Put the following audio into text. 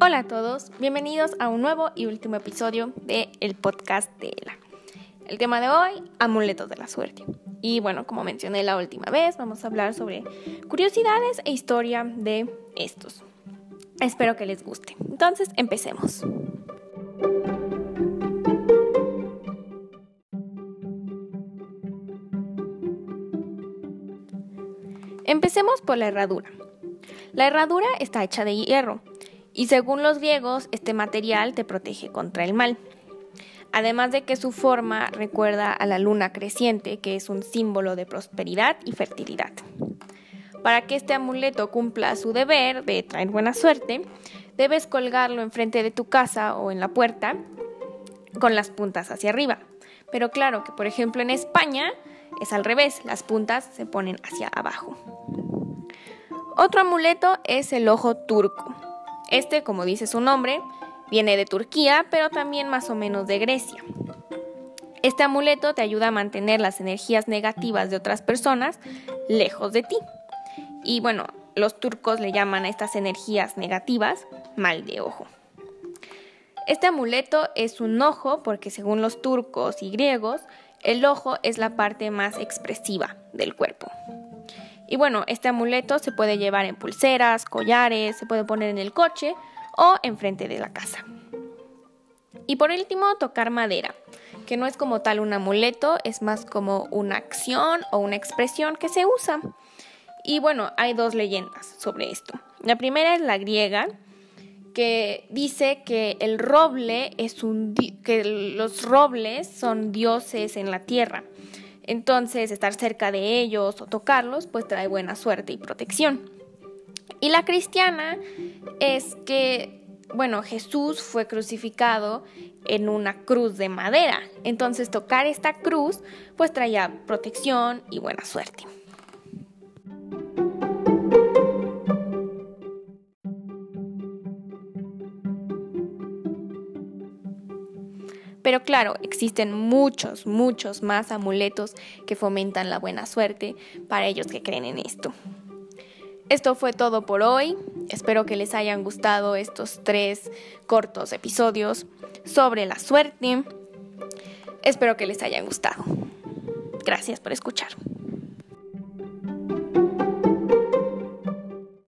Hola a todos, bienvenidos a un nuevo y último episodio de el podcast de Ela. El tema de hoy, amuletos de la suerte. Y bueno, como mencioné la última vez, vamos a hablar sobre curiosidades e historia de estos. Espero que les guste. Entonces, empecemos. Empecemos por la herradura. La herradura está hecha de hierro y según los griegos este material te protege contra el mal. Además de que su forma recuerda a la luna creciente, que es un símbolo de prosperidad y fertilidad. Para que este amuleto cumpla su deber de traer buena suerte, debes colgarlo enfrente de tu casa o en la puerta con las puntas hacia arriba. Pero claro que por ejemplo en España es al revés, las puntas se ponen hacia abajo. Otro amuleto es el ojo turco. Este, como dice su nombre, viene de Turquía, pero también más o menos de Grecia. Este amuleto te ayuda a mantener las energías negativas de otras personas lejos de ti. Y bueno, los turcos le llaman a estas energías negativas mal de ojo. Este amuleto es un ojo porque según los turcos y griegos, el ojo es la parte más expresiva del cuerpo. Y bueno, este amuleto se puede llevar en pulseras, collares, se puede poner en el coche o enfrente de la casa. Y por último, tocar madera, que no es como tal un amuleto, es más como una acción o una expresión que se usa. Y bueno, hay dos leyendas sobre esto. La primera es la griega, que dice que el roble es un que los robles son dioses en la tierra. Entonces, estar cerca de ellos o tocarlos pues trae buena suerte y protección. Y la cristiana es que bueno, Jesús fue crucificado en una cruz de madera. Entonces, tocar esta cruz pues traía protección y buena suerte. Pero claro, existen muchos, muchos más amuletos que fomentan la buena suerte para ellos que creen en esto. Esto fue todo por hoy. Espero que les hayan gustado estos tres cortos episodios sobre la suerte. Espero que les hayan gustado. Gracias por escuchar.